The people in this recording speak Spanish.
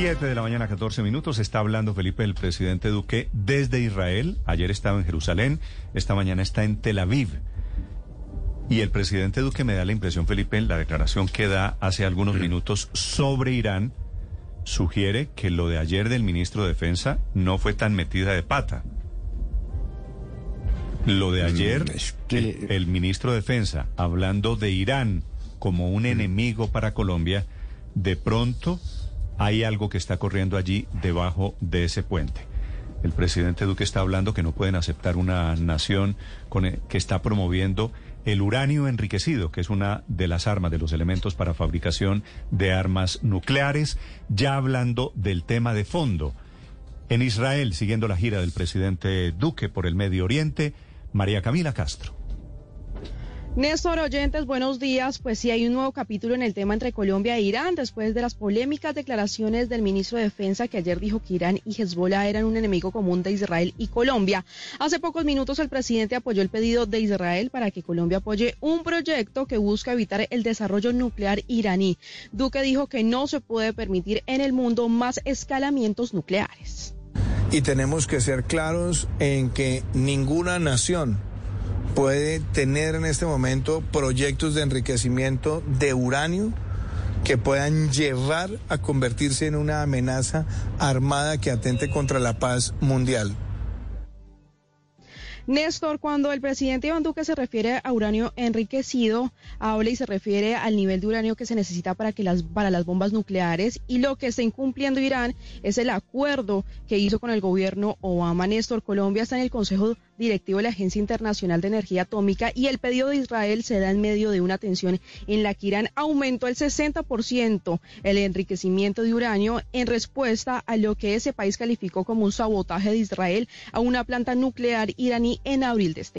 7 de la mañana, 14 minutos. Está hablando Felipe, el presidente Duque, desde Israel. Ayer estaba en Jerusalén, esta mañana está en Tel Aviv. Y el presidente Duque me da la impresión, Felipe, en la declaración que da hace algunos minutos sobre Irán, sugiere que lo de ayer del ministro de Defensa no fue tan metida de pata. Lo de ayer, el, el ministro de Defensa, hablando de Irán como un enemigo para Colombia, de pronto hay algo que está corriendo allí debajo de ese puente. El presidente Duque está hablando que no pueden aceptar una nación con el- que está promoviendo el uranio enriquecido, que es una de las armas, de los elementos para fabricación de armas nucleares, ya hablando del tema de fondo. En Israel, siguiendo la gira del presidente Duque por el Medio Oriente, María Camila Castro. Néstor Oyentes, buenos días. Pues sí, hay un nuevo capítulo en el tema entre Colombia e Irán después de las polémicas declaraciones del ministro de Defensa que ayer dijo que Irán y Hezbollah eran un enemigo común de Israel y Colombia. Hace pocos minutos el presidente apoyó el pedido de Israel para que Colombia apoye un proyecto que busca evitar el desarrollo nuclear iraní. Duque dijo que no se puede permitir en el mundo más escalamientos nucleares. y tenemos que ser claros en que ninguna nación puede tener en este momento proyectos de enriquecimiento de uranio que puedan llevar a convertirse en una amenaza armada que atente contra la paz mundial. Néstor, cuando el presidente Iván Duque se refiere a uranio enriquecido, habla y se refiere al nivel de uranio que se necesita para, que las, para las bombas nucleares y lo que está incumpliendo Irán es el acuerdo que hizo con el gobierno Obama. Néstor, Colombia está en el Consejo Directivo de la Agencia Internacional de Energía Atómica y el pedido de Israel se da en medio de una tensión en la que Irán aumentó el 60% el enriquecimiento de uranio en respuesta a lo que ese país calificó como un sabotaje de Israel a una planta nuclear iraní en abril de este